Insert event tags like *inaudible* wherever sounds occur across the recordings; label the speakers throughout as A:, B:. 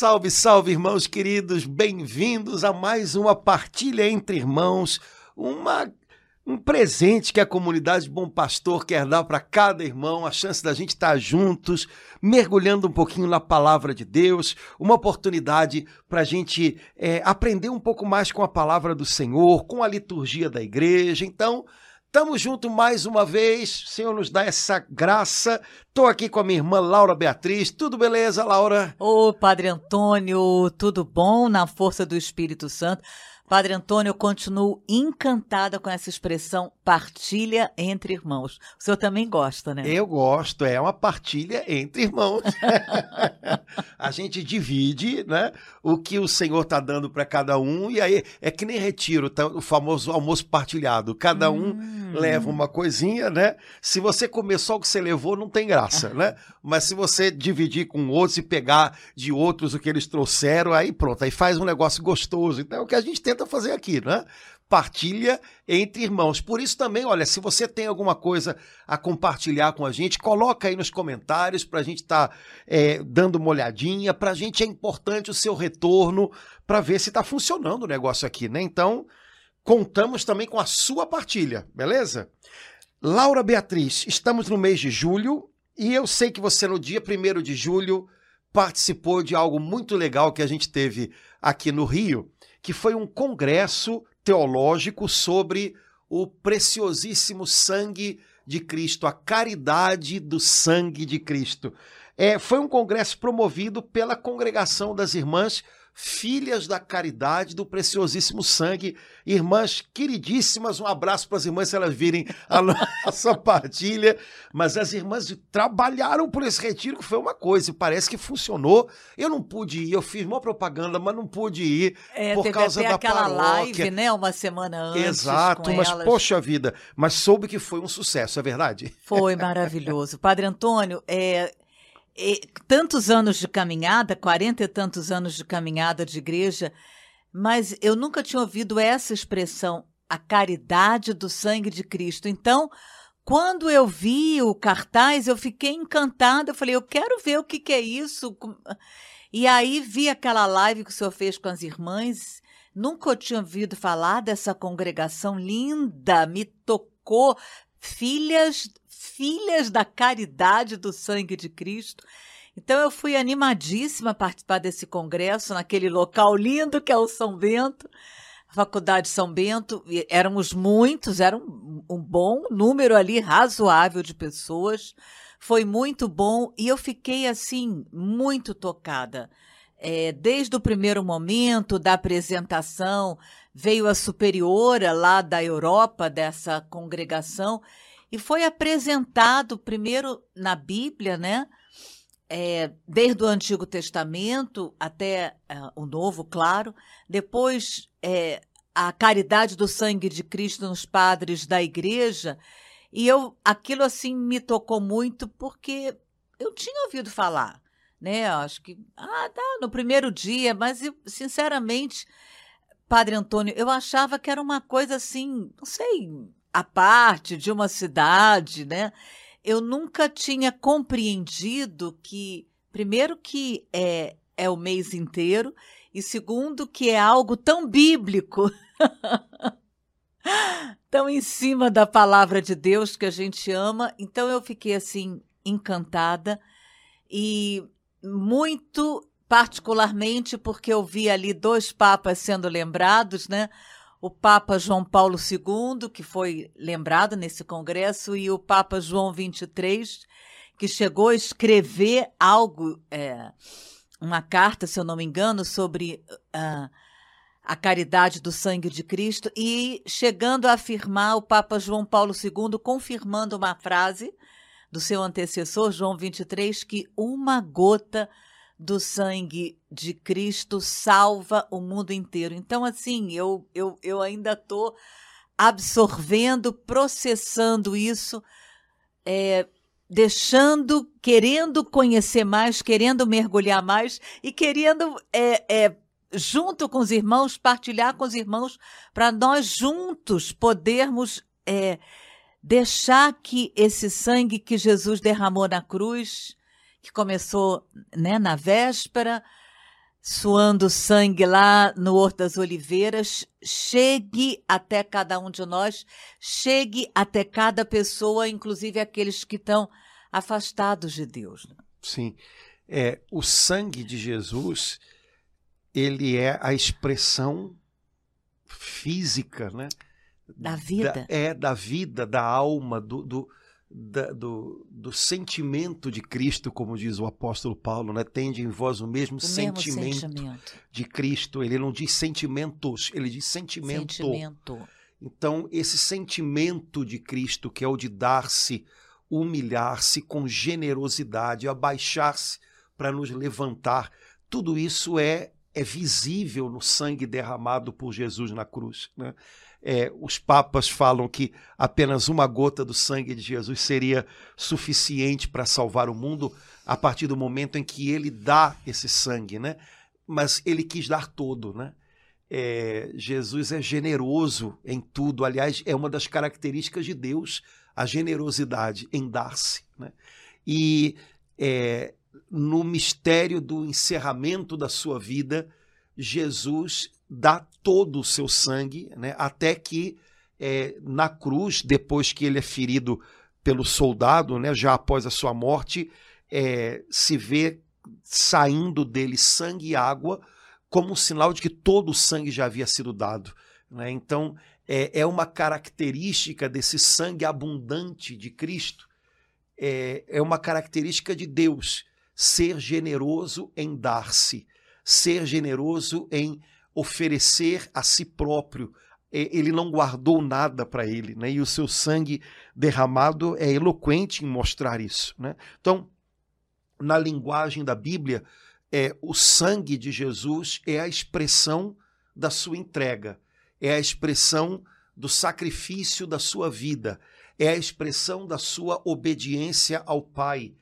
A: Salve, salve, irmãos queridos, bem-vindos a mais uma partilha entre irmãos, uma um presente que a comunidade Bom Pastor quer dar para cada irmão, a chance da gente estar juntos, mergulhando um pouquinho na palavra de Deus, uma oportunidade para a gente é, aprender um pouco mais com a palavra do Senhor, com a liturgia da igreja. Então, Estamos juntos mais uma vez, o Senhor nos dá essa graça. Estou aqui com a minha irmã Laura Beatriz. Tudo beleza, Laura?
B: Ô, Padre Antônio, tudo bom na força do Espírito Santo? Padre Antônio, eu continuo encantada com essa expressão partilha entre irmãos. O senhor também gosta, né?
A: Eu gosto, é uma partilha entre irmãos. *laughs* a gente divide né, o que o Senhor está dando para cada um, e aí é que nem retiro, tá, o famoso almoço partilhado. Cada um hum. leva uma coisinha, né? Se você comer só o que você levou, não tem graça, né? Mas se você dividir com outros e pegar de outros o que eles trouxeram, aí pronto, aí faz um negócio gostoso. Então é o que a gente tenta tenta fazer aqui, né? Partilha entre irmãos. Por isso também, olha, se você tem alguma coisa a compartilhar com a gente, coloca aí nos comentários para a gente estar tá, é, dando uma olhadinha. Para a gente é importante o seu retorno para ver se está funcionando o negócio aqui, né? Então, contamos também com a sua partilha, beleza? Laura Beatriz, estamos no mês de julho e eu sei que você no dia 1 de julho participou de algo muito legal que a gente teve aqui no Rio que foi um congresso teológico sobre o preciosíssimo sangue de Cristo, a caridade do sangue de Cristo. É, foi um congresso promovido pela Congregação das Irmãs filhas da caridade do preciosíssimo sangue, irmãs queridíssimas, um abraço para as irmãs se elas virem a *laughs* nossa partilha, mas as irmãs trabalharam por esse retiro que foi uma coisa, e parece que funcionou. Eu não pude ir, eu fiz uma propaganda, mas não pude ir
B: é,
A: por causa da
B: aquela
A: paróquia.
B: live, né, uma semana antes.
A: Exato, mas
B: elas.
A: poxa vida, mas soube que foi um sucesso, é verdade?
B: Foi *laughs* maravilhoso. Padre Antônio, é, tantos anos de caminhada, quarenta e tantos anos de caminhada de igreja, mas eu nunca tinha ouvido essa expressão, a caridade do sangue de Cristo. Então, quando eu vi o cartaz, eu fiquei encantada. Eu falei, eu quero ver o que, que é isso. E aí vi aquela live que o senhor fez com as irmãs. Nunca tinha ouvido falar dessa congregação linda, me tocou. Filhas filhas da caridade do sangue de Cristo. Então eu fui animadíssima a participar desse congresso naquele local lindo que é o São Bento, a Faculdade São Bento. Éramos muitos, era um, um bom número ali razoável de pessoas. Foi muito bom e eu fiquei assim muito tocada. É, desde o primeiro momento da apresentação, veio a superiora lá da Europa dessa congregação e foi apresentado primeiro na Bíblia, né? É, desde o Antigo Testamento até é, o Novo, claro. Depois, é, a caridade do sangue de Cristo nos padres da igreja. E eu, aquilo assim me tocou muito porque eu tinha ouvido falar, né? Acho que, ah, tá, no primeiro dia, mas eu, sinceramente, Padre Antônio, eu achava que era uma coisa assim, não sei, a parte de uma cidade, né? Eu nunca tinha compreendido que, primeiro, que é, é o mês inteiro, e segundo, que é algo tão bíblico, *laughs* tão em cima da palavra de Deus que a gente ama. Então eu fiquei assim, encantada e muito particularmente porque eu vi ali dois papas sendo lembrados, né? O Papa João Paulo II, que foi lembrado nesse congresso, e o Papa João XXIII, que chegou a escrever algo, é, uma carta, se eu não me engano, sobre uh, a caridade do sangue de Cristo, e chegando a afirmar o Papa João Paulo II, confirmando uma frase do seu antecessor, João XXIII, que uma gota do sangue de Cristo salva o mundo inteiro. Então, assim, eu, eu, eu ainda estou absorvendo, processando isso, é, deixando, querendo conhecer mais, querendo mergulhar mais e querendo, é, é, junto com os irmãos, partilhar com os irmãos, para nós juntos podermos é, deixar que esse sangue que Jesus derramou na cruz que começou né, na véspera, suando sangue lá no Horto das Oliveiras, chegue até cada um de nós, chegue até cada pessoa, inclusive aqueles que estão afastados de Deus. né?
A: Sim. É, o sangue de Jesus, ele é a expressão física, né?
B: Da vida.
A: é, da vida, da alma, do, do, da- do, do sentimento de Cristo, como diz o apóstolo Paulo, né? Tende em vós o mesmo,
B: O mesmo
A: sentimento,
B: sentimento.
A: de Cristo. Ele não diz sentimentos, ele diz sentimento.
B: Sentimento.
A: Então, esse sentimento de Cristo, que é o de dar-se, humilhar-se com generosidade, abaixar-se para nos levantar, tudo isso é, é visível no sangue derramado por Jesus na cruz. né? É, os papas falam que apenas uma gota do sangue de Jesus seria suficiente para salvar o mundo a partir do momento em que ele dá esse sangue, né? Mas ele quis dar todo, né? É, Jesus é generoso em tudo. Aliás, é uma das características de Deus, a generosidade em dar-se. Né? E é, no mistério do encerramento da sua vida, Jesus dá todo o seu sangue, né? até que é, na cruz, depois que ele é ferido pelo soldado, né? já após a sua morte, é, se vê saindo dele sangue e água como um sinal de que todo o sangue já havia sido dado. né? Então, é, é uma característica desse sangue abundante de Cristo, é, é uma característica de Deus, ser generoso em dar-se, ser generoso em oferecer a si próprio. Ele não guardou nada para ele, né? e o seu sangue derramado é eloquente em mostrar isso. Né? Então, na linguagem da Bíblia, é, o sangue de Jesus é a expressão da sua entrega, é a expressão do sacrifício da sua vida, é a expressão da sua obediência ao Pai,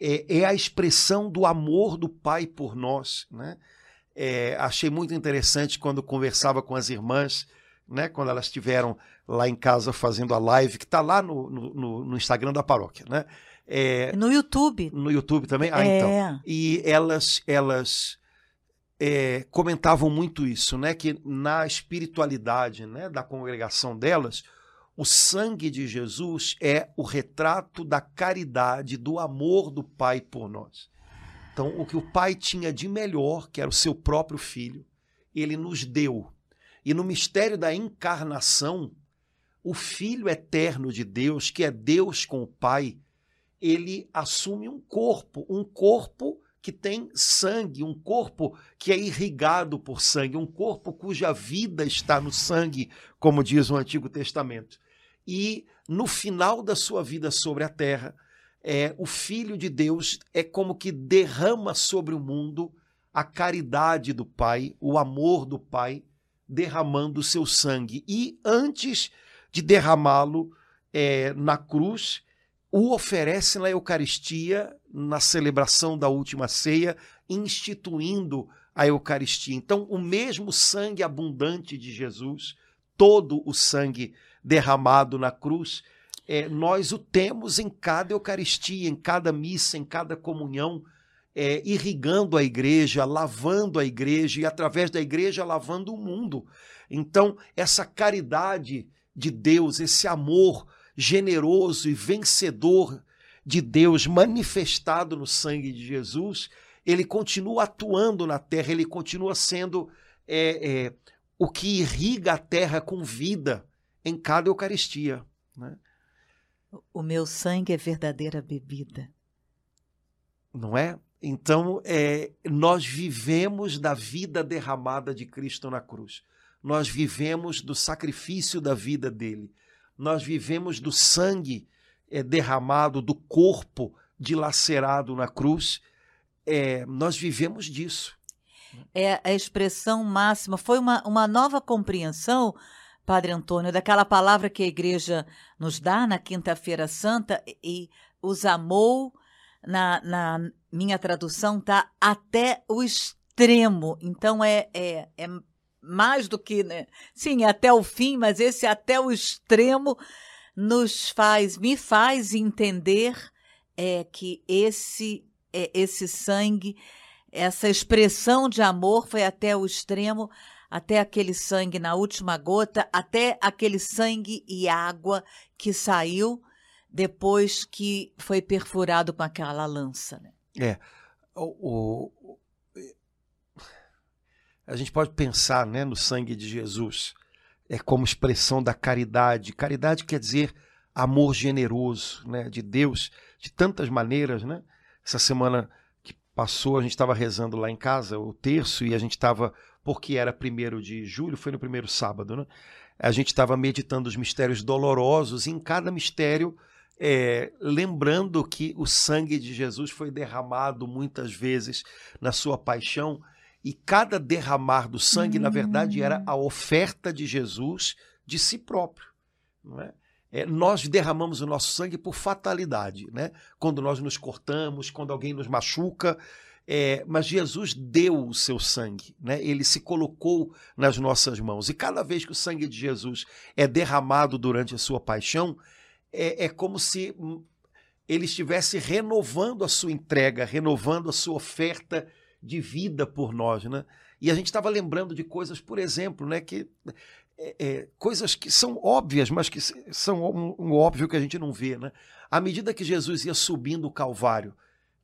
A: é, é a expressão do amor do Pai por nós. Né? É, achei muito interessante quando conversava com as irmãs, né, quando elas estiveram lá em casa fazendo a live, que está lá no, no- no- Instagram da paróquia. Né? É,
B: No YouTube.
A: no YouTube também? Ah, então.
B: é.
A: E elas, elas é, comentavam muito isso, né? Que na espiritualidade né, da congregação delas, o sangue de Jesus é o retrato da caridade, do amor do Pai por nós. Então, o que o Pai tinha de melhor, que era o seu próprio filho, ele nos deu. E no mistério da encarnação, o Filho eterno de Deus, que é Deus com o Pai, ele assume um corpo, um corpo que tem sangue, um corpo que é irrigado por sangue, um corpo cuja vida está no sangue, como diz o Antigo Testamento. E no final da sua vida sobre a terra, é, o Filho de Deus é como que derrama sobre o mundo a caridade do Pai, o amor do Pai, derramando o seu sangue. E antes de derramá-lo é, na cruz, o oferece na Eucaristia, na celebração da última ceia, instituindo a Eucaristia. Então, o mesmo sangue abundante de Jesus, todo o sangue derramado na cruz, é, nós o temos em cada Eucaristia, em cada missa, em cada comunhão, é, irrigando a igreja, lavando a igreja e, através da igreja, lavando o mundo. Então, essa caridade de Deus, esse amor generoso e vencedor de Deus manifestado no sangue de Jesus, ele continua atuando na terra, ele continua sendo é, é, o que irriga a terra com vida em cada Eucaristia. Né?
B: O meu sangue é verdadeira bebida.
A: Não é? Então, é, nós vivemos da vida derramada de Cristo na cruz. Nós vivemos do sacrifício da vida dele. Nós vivemos do sangue é, derramado, do corpo dilacerado na cruz. É, nós vivemos disso.
B: É a expressão máxima. Foi uma, uma nova compreensão, Padre Antônio, daquela palavra que a igreja nos dá na Quinta-feira Santa e os amou, na, na minha tradução, tá até o extremo. Então é, é, é mais do que, né? Sim, até o fim, mas esse até o extremo nos faz, me faz entender é, que esse, é, esse sangue essa expressão de amor foi até o extremo, até aquele sangue na última gota, até aquele sangue e água que saiu depois que foi perfurado com aquela lança. Né?
A: É. O, o, a gente pode pensar né, no sangue de Jesus é como expressão da caridade. Caridade quer dizer amor generoso né, de Deus de tantas maneiras. Né? Essa semana que passou, a gente estava rezando lá em casa o terço e a gente estava, porque era primeiro de julho, foi no primeiro sábado, né? a gente estava meditando os mistérios dolorosos e em cada mistério é, lembrando que o sangue de Jesus foi derramado muitas vezes na sua paixão e cada derramar do sangue, na verdade, era a oferta de Jesus de si próprio. Não é? É, nós derramamos o nosso sangue por fatalidade, né? quando nós nos cortamos, quando alguém nos machuca. É, mas Jesus deu o seu sangue, né? ele se colocou nas nossas mãos. E cada vez que o sangue de Jesus é derramado durante a sua paixão, é, é como se ele estivesse renovando a sua entrega, renovando a sua oferta de vida por nós, né? E a gente estava lembrando de coisas, por exemplo, né, que é, é, coisas que são óbvias, mas que são um, um, óbvio que a gente não vê, né? À medida que Jesus ia subindo o Calvário,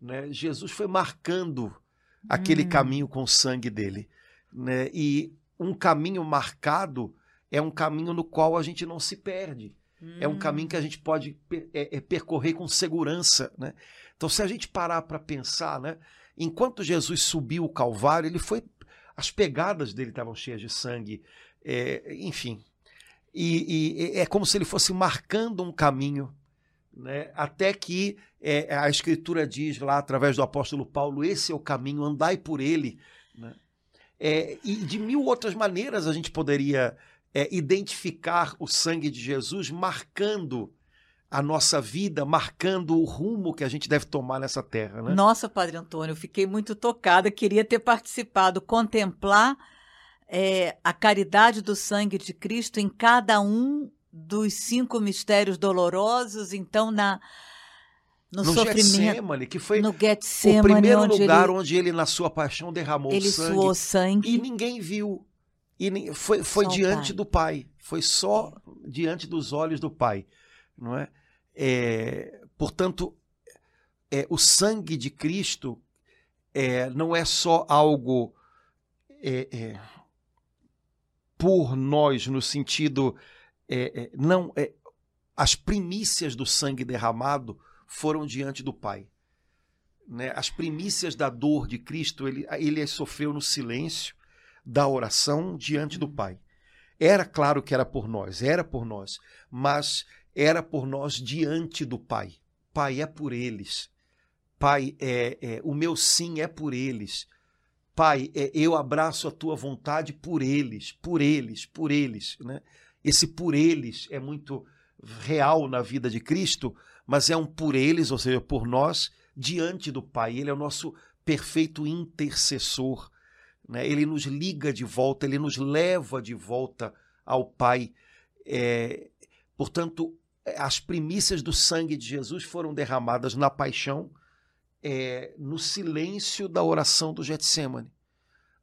A: né, Jesus foi marcando aquele hum. caminho com o sangue dele, né? E um caminho marcado é um caminho no qual a gente não se perde. Hum. É um caminho que a gente pode é, é, percorrer com segurança, né? Então, se a gente parar para pensar, né? Enquanto Jesus subiu o Calvário, ele foi. As pegadas dele estavam cheias de sangue, é, enfim. E, e, é como se ele fosse marcando um caminho, né? até que é, a Escritura diz lá, através do apóstolo Paulo: esse é o caminho, andai por ele. Né? É, e de mil outras maneiras a gente poderia é, identificar o sangue de Jesus marcando a nossa vida, marcando o rumo que a gente deve tomar nessa terra. Né?
B: Nossa, Padre Antônio, fiquei muito tocada, queria ter participado, contemplar é, a caridade do sangue de Cristo em cada um dos cinco mistérios dolorosos, então na no, no sofrimento,
A: Getsemane, que foi
B: no
A: o primeiro
B: onde
A: lugar
B: ele,
A: onde ele na sua paixão derramou
B: ele
A: sangue,
B: suou sangue
A: e ninguém viu e foi, foi diante do Pai, foi só diante dos olhos do Pai, não é? É, portanto, é, o sangue de Cristo é, não é só algo é, é, por nós, no sentido. É, não, as primícias do sangue derramado foram diante do Pai. Né? As primícias da dor de Cristo, ele, ele sofreu no silêncio da oração diante do Pai. Era claro que era por nós, era por nós, mas era por nós diante do Pai. Pai, é por eles. Pai, é, é o meu sim é por eles. Pai, é, eu abraço a tua vontade por eles, por eles, por eles. Né? Esse por eles é muito real na vida de Cristo, mas é um por eles, ou seja, por nós, diante do Pai. Ele é o nosso perfeito intercessor. Né? Ele nos liga de volta, ele nos leva de volta ao Pai. É, portanto, as primícias do sangue de Jesus foram derramadas na paixão, é, no silêncio da oração do Getsemane.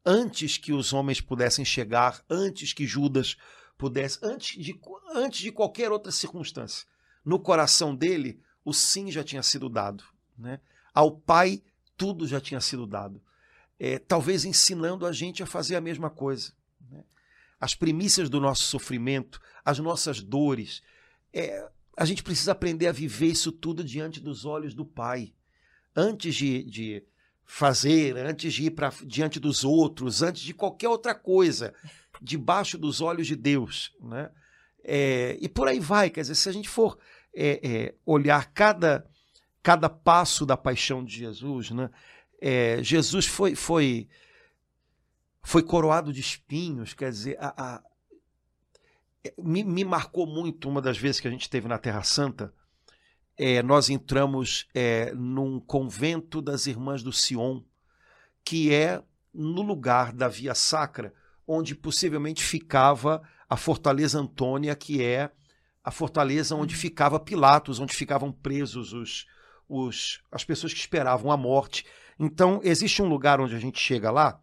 A: Antes que os homens pudessem chegar, antes que Judas pudesse, antes de, antes de qualquer outra circunstância, no coração dele, o sim já tinha sido dado. Né? Ao Pai, tudo já tinha sido dado. É, talvez ensinando a gente a fazer a mesma coisa. Né? As primícias do nosso sofrimento, as nossas dores, é, a gente precisa aprender a viver isso tudo diante dos olhos do Pai. Antes de, de fazer, antes de ir para diante dos outros, antes de qualquer outra coisa, debaixo dos olhos de Deus. Né? É, e por aí vai. Quer dizer, se a gente for é, é, olhar cada, cada passo da paixão de Jesus, né? É, Jesus foi, foi, foi coroado de espinhos, quer dizer, a, a, me, me, marcou muito uma das vezes que a gente esteve na Terra Santa. É, nós entramos é, num convento das Irmãs do Sion, que é no lugar da Via Sacra, onde possivelmente ficava a Fortaleza Antônia, que é a fortaleza onde uhum. ficava Pilatos, onde ficavam presos os, os, as pessoas que esperavam a morte. Então, existe um lugar onde a gente chega lá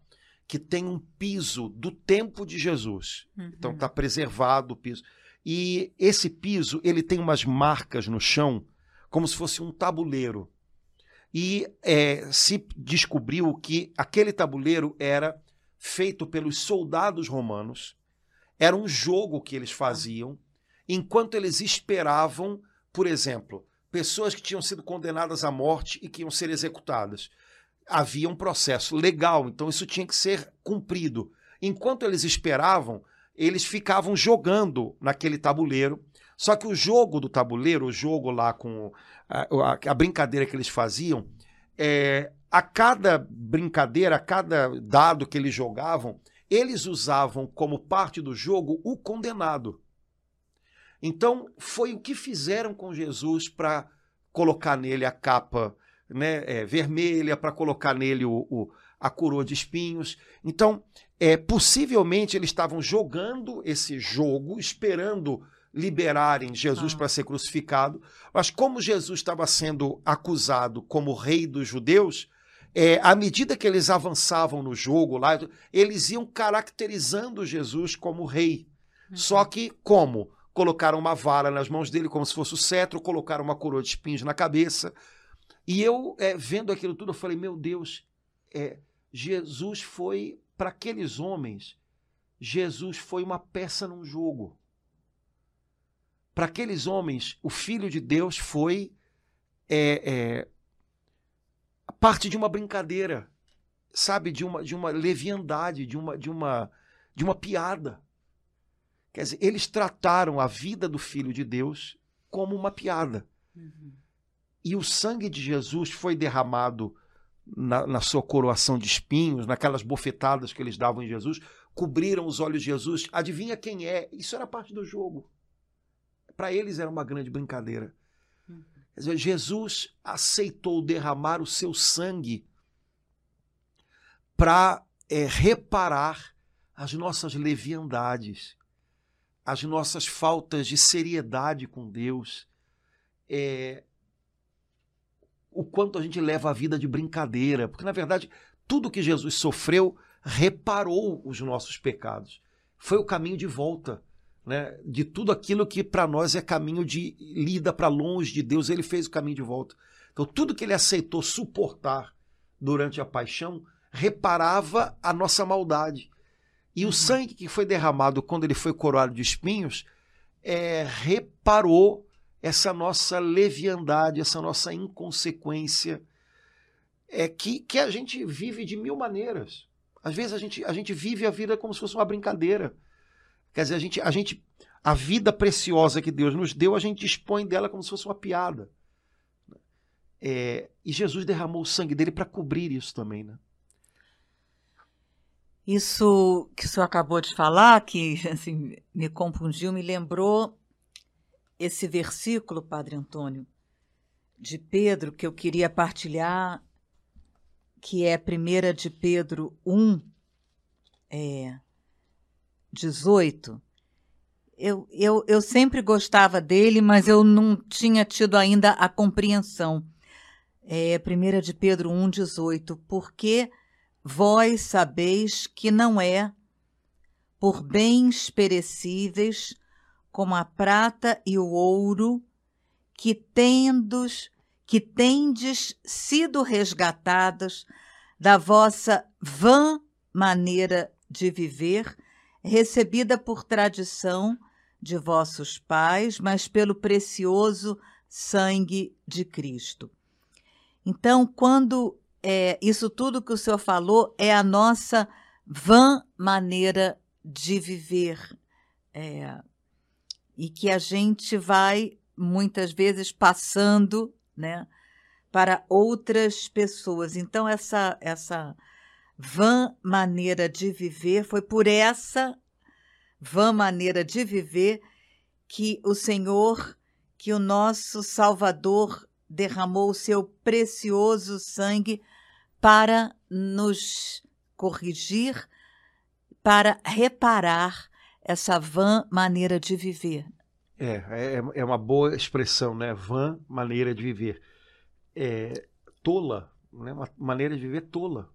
A: que tem um piso do tempo de Jesus.
B: Uhum.
A: Então, está preservado o piso. E esse piso, ele tem umas marcas no chão, como se fosse um tabuleiro. E é, se descobriu que aquele tabuleiro era feito pelos soldados romanos, era um jogo que eles faziam, enquanto eles esperavam, por exemplo, pessoas que tinham sido condenadas à morte e que iam ser executadas. Havia um processo legal, então isso tinha que ser cumprido. Enquanto eles esperavam, eles ficavam jogando naquele tabuleiro. Só que o jogo do tabuleiro, o jogo lá com a, a, a brincadeira que eles faziam, é, a cada brincadeira, a cada dado que eles jogavam, eles usavam como parte do jogo o condenado. Então, foi o que fizeram com Jesus para colocar nele a capa né, é, vermelha, para colocar nele o, o, a coroa de espinhos. Então, é, possivelmente eles estavam jogando esse jogo, esperando liberarem Jesus ah. para ser crucificado. Mas como Jesus estava sendo acusado como rei dos judeus, é, à medida que eles avançavam no jogo lá, eles iam caracterizando Jesus como rei. Uhum. Só que como? Colocaram uma vara nas mãos dele como se fosse o cetro, colocaram uma coroa de espinhos na cabeça. E eu, é, vendo aquilo tudo, eu falei, meu Deus, é, Jesus foi, para aqueles homens, Jesus foi uma peça num jogo. Para aqueles homens, o Filho de Deus foi é, é, parte de uma brincadeira, sabe, de uma, de uma leviandade, de uma, de uma, de uma piada. Quer dizer, eles trataram a vida do Filho de Deus como uma piada. Uhum. E o sangue de Jesus foi derramado na, na, sua coroação de espinhos, naquelas bofetadas que eles davam em Jesus, cobriram os olhos de Jesus. Adivinha quem é? Isso era parte do jogo. Para eles era uma grande brincadeira. Jesus aceitou derramar o seu sangue para é, reparar as nossas leviandades, as nossas faltas de seriedade com Deus, é, o quanto a gente leva a vida de brincadeira, porque na verdade tudo que Jesus sofreu reparou os nossos pecados. Foi o caminho de volta né, de tudo aquilo que para nós é caminho de lida para longe de Deus, ele fez o caminho de volta. Então, tudo que ele aceitou suportar durante a paixão reparava a nossa maldade. E uhum. o sangue que foi derramado quando ele foi coroado de espinhos é, reparou essa nossa leviandade, essa nossa inconsequência, é que, que a gente vive de mil maneiras. Às vezes a gente, a gente vive a vida como se fosse uma brincadeira. Quer dizer, a gente, a gente, a vida preciosa que Deus nos deu, a gente dispõe dela como se fosse uma piada. É, e Jesus derramou o sangue dele para cobrir isso também, né?
B: Isso que o senhor acabou de falar, que assim, me confundiu, me lembrou esse versículo, Padre Antônio, de Pedro, que eu queria partilhar, que é 1 de Pedro 1, é, 18, eu, eu, eu sempre gostava dele, mas eu não tinha tido ainda a compreensão. É 1 de Pedro 1,18. Porque vós sabeis que não é por bens perecíveis, como a prata e o ouro, que tendos, que tendes sido resgatados da vossa vã maneira de viver, recebida por tradição de vossos pais, mas pelo precioso sangue de Cristo. Então, quando é, isso tudo que o senhor falou é a nossa vã maneira de viver, é, e que a gente vai muitas vezes passando, né, para outras pessoas. Então essa essa vã maneira de viver, foi por essa vã maneira de viver que o Senhor, que o nosso Salvador derramou o seu precioso sangue para nos corrigir, para reparar essa vã maneira de viver.
A: É, é, é uma boa expressão, né? Vã maneira de viver. É, tola né? uma maneira de viver tola,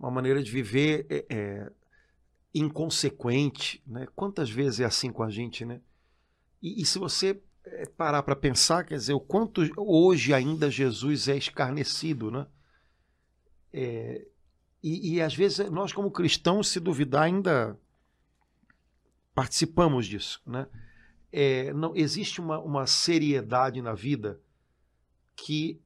A: uma maneira de viver é, é, inconsequente. Né? Quantas vezes é assim com a gente, né? E, e se você é, parar para pensar, quer dizer, o quanto hoje ainda Jesus é escarnecido, né? É, e, e às vezes nós, como cristãos, se duvidar, ainda participamos disso, né? É, não existe uma, uma seriedade na vida que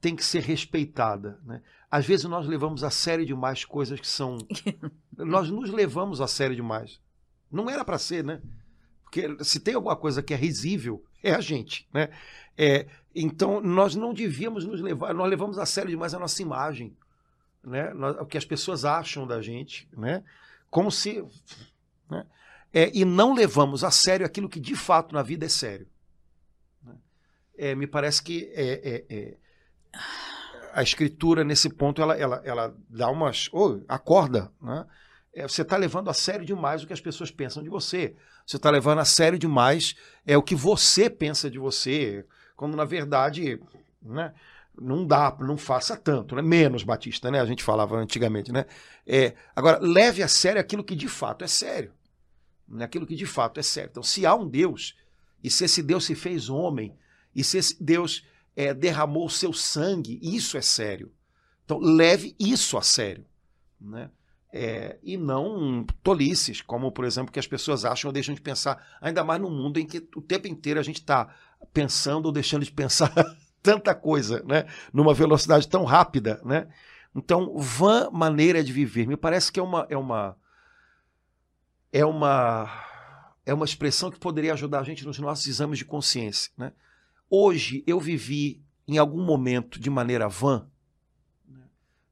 A: tem que ser respeitada. Né? Às vezes nós levamos a sério demais coisas que são. *laughs* nós nos levamos a sério demais. Não era para ser, né? Porque se tem alguma coisa que é risível, é a gente, né? É, então nós não devíamos nos levar, nós levamos a sério demais a nossa imagem, né? o que as pessoas acham da gente, né? Como se. Né? É, e não levamos a sério aquilo que de fato na vida é sério. Né? É, me parece que é, é, é, a escritura, nesse ponto, ela, ela, ela dá umas. Oh, acorda, né? É, você está levando a sério demais o que as pessoas pensam de você. Você está levando a sério demais é o que você pensa de você, quando na verdade, né? Não dá, não faça tanto, né? Menos Batista, né? A gente falava antigamente, né? É, agora leve a sério aquilo que de fato é sério, né? aquilo que de fato é sério. Então, se há um Deus e se esse Deus se fez homem e se esse Deus é, derramou o seu sangue, isso é sério. Então, leve isso a sério, né? É, e não tolices, como, por exemplo, que as pessoas acham ou deixam de pensar, ainda mais num mundo em que o tempo inteiro a gente está pensando ou deixando de pensar *laughs* tanta coisa, né? numa velocidade tão rápida. Né? Então, vã maneira de viver. Me parece que é uma, é uma, é uma, é uma expressão que poderia ajudar a gente nos nossos exames de consciência. Né? Hoje, eu vivi em algum momento de maneira vã,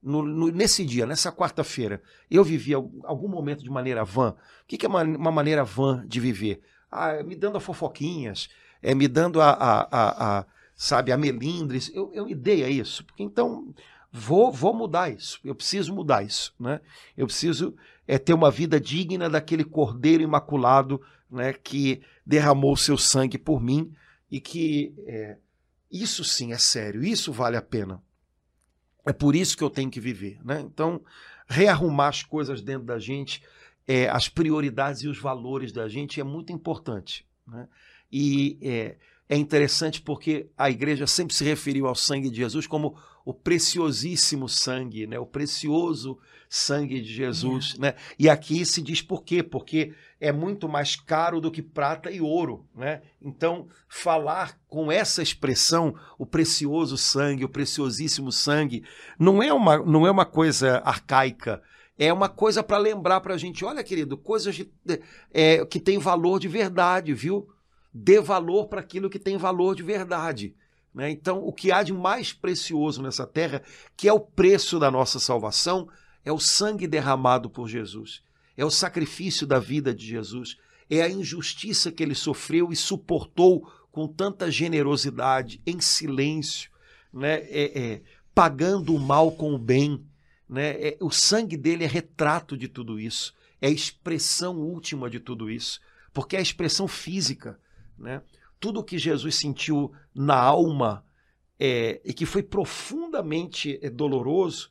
A: no, no, nesse dia, nessa quarta-feira, eu vivi algum momento de maneira vã. O que, que é uma, uma, maneira vã de viver? Ah, me dando a fofoquinhas, é, me dando a, a, a, a sabe, a melindres. Eu, eu me dei a isso. Porque então vou, vou mudar isso. Eu preciso mudar isso. Né? Eu preciso é, ter uma vida digna daquele cordeiro imaculado né, que derramou seu sangue por mim e que é, isso sim é sério, isso vale a pena. É por isso que eu tenho que viver. Né? Então, rearrumar as coisas dentro da gente, é, as prioridades e os valores da gente é muito importante. Né? E é, é interessante porque a igreja sempre se referiu ao sangue de Jesus como o preciosíssimo sangue, né? o precioso sangue de Jesus. Né? E aqui se diz por quê? Porque é muito mais caro do que prata e ouro. Né? Então, falar com essa expressão, o precioso sangue, o preciosíssimo sangue, não é uma, não é uma coisa arcaica. É uma coisa para lembrar para a gente, olha, querido, coisas de, é, que têm valor de verdade, viu? Dê valor para aquilo que tem valor de verdade. Né? Então, o que há de mais precioso nessa terra, que é o preço da nossa salvação, é o sangue derramado por Jesus, é o sacrifício da vida de Jesus, é a injustiça que ele sofreu e suportou com tanta generosidade, em silêncio, né? É, é, pagando o mal com o bem. Né? É, o sangue dele é retrato de tudo isso, é a expressão última de tudo isso, porque é a expressão física. Né? Tudo o que Jesus sentiu na alma é, e que foi profundamente é, doloroso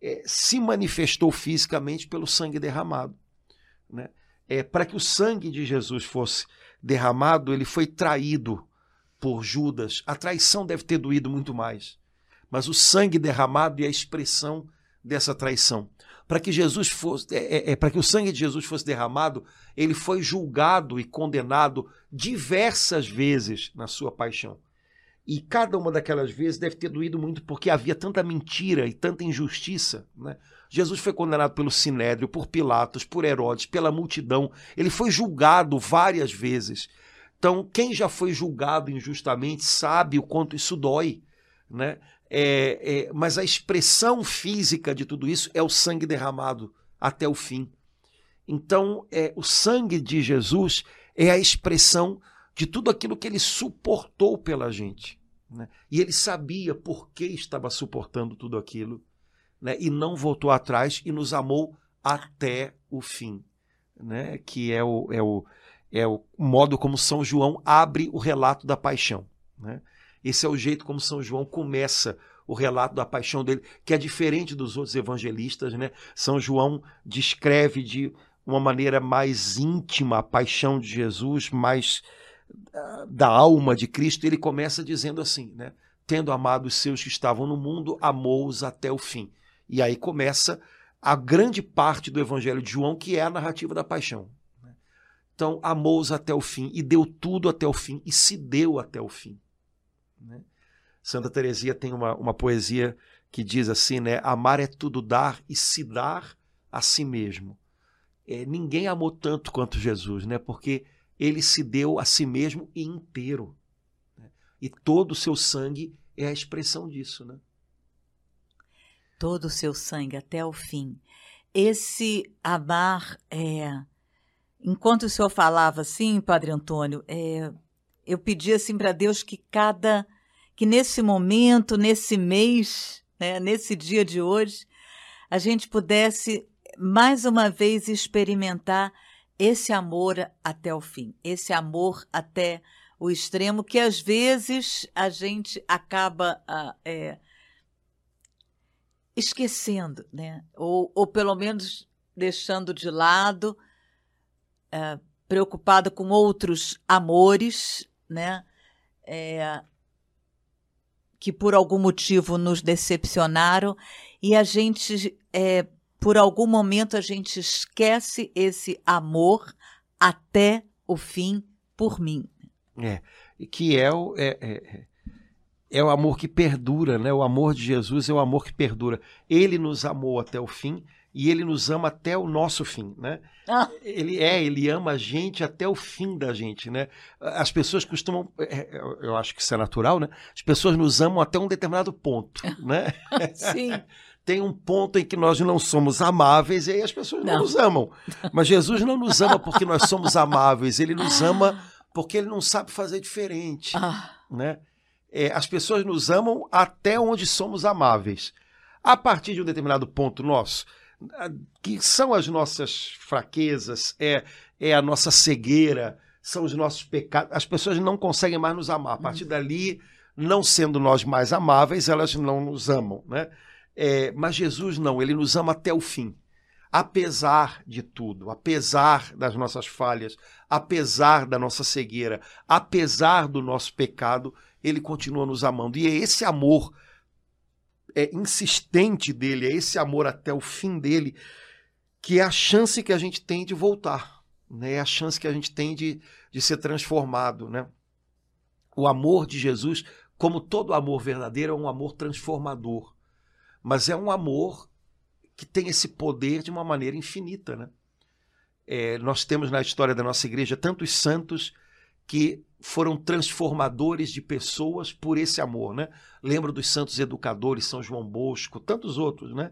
A: é, se manifestou fisicamente pelo sangue derramado. Né? É, Para que o sangue de Jesus fosse derramado, ele foi traído por Judas. A traição deve ter doído muito mais. Mas o sangue derramado é a expressão dessa traição. Para que Jesus fosse, é, é, é para que o sangue de Jesus fosse derramado, ele foi julgado e condenado diversas vezes na sua paixão. E cada uma daquelas vezes deve ter doído muito porque havia tanta mentira e tanta injustiça. Né? Jesus foi condenado pelo Sinédrio, por Pilatos, por Herodes, pela multidão. Ele foi julgado várias vezes. Então, quem já foi julgado injustamente sabe o quanto isso dói. Né? É, é, mas a expressão física de tudo isso é o sangue derramado até o fim. Então, é, o sangue de Jesus é a expressão de tudo aquilo que ele suportou pela gente. Né? E ele sabia por que estava suportando tudo aquilo né? e não voltou atrás e nos amou até o fim. Né? Que é o, é, o, é o modo como São João abre o relato da paixão. Né? Esse é o jeito como São João começa o relato da paixão dele, que é diferente dos outros evangelistas, né? São João descreve de uma maneira mais íntima a paixão de Jesus, mais uh, da alma de Cristo. Ele começa dizendo assim, né? Tendo amado os seus que estavam no mundo, amou-os até o fim. E aí começa a grande parte do Evangelho de João, que é a narrativa da paixão. Né? Então, amou-os até o fim e deu tudo até o fim e se deu até o fim. Né? Santa Teresia tem uma, uma poesia que diz assim, né? Amar é tudo dar e se dar a si mesmo. É, ninguém amou tanto quanto Jesus, né? Porque ele se deu a si mesmo inteiro. Né? E todo o seu sangue é a expressão disso, né?
B: Todo o seu sangue até o fim. Esse amar é. Enquanto o senhor falava assim, Padre Antônio, é... eu pedi assim para Deus que cada que nesse momento, nesse mês, né, nesse dia de hoje, a gente pudesse mais uma vez experimentar esse amor até o fim, esse amor até o extremo, que às vezes a gente acaba uh, é, esquecendo, né? ou, ou pelo menos deixando de lado, uh, preocupado com outros amores, né? É, que por algum motivo nos decepcionaram e a gente, é, por algum momento, a gente esquece esse amor até o fim por mim.
A: É, que é o, é, é, é o amor que perdura, né? O amor de Jesus é o amor que perdura. Ele nos amou até o fim e ele nos ama até o nosso fim, né? Ah. Ele é, ele ama a gente até o fim da gente, né? As pessoas costumam, é, é, eu acho que isso é natural, né? As pessoas nos amam até um determinado ponto, *laughs* né?
B: Sim. *laughs*
A: Tem um ponto em que nós não somos amáveis e aí as pessoas não, não nos amam. Mas Jesus não nos ama porque nós somos amáveis, ele nos ama porque ele não sabe fazer diferente, ah. né? É, as pessoas nos amam até onde somos amáveis. A partir de um determinado ponto nosso, que são as nossas fraquezas, é, é a nossa cegueira, são os nossos pecados. As pessoas não conseguem mais nos amar. A partir dali, não sendo nós mais amáveis, elas não nos amam. Né? É, mas Jesus não, ele nos ama até o fim. Apesar de tudo, apesar das nossas falhas, apesar da nossa cegueira, apesar do nosso pecado, ele continua nos amando. E é esse amor é, insistente dele, é esse amor até o fim dele, que é a chance que a gente tem de voltar, né? é a chance que a gente tem de, de ser transformado. Né? O amor de Jesus, como todo amor verdadeiro, é um amor transformador, mas é um amor que tem esse poder de uma maneira infinita. Né? É, nós temos na história da nossa igreja tantos santos que foram transformadores de pessoas por esse amor, né? Lembro dos santos educadores, São João Bosco, tantos outros, né?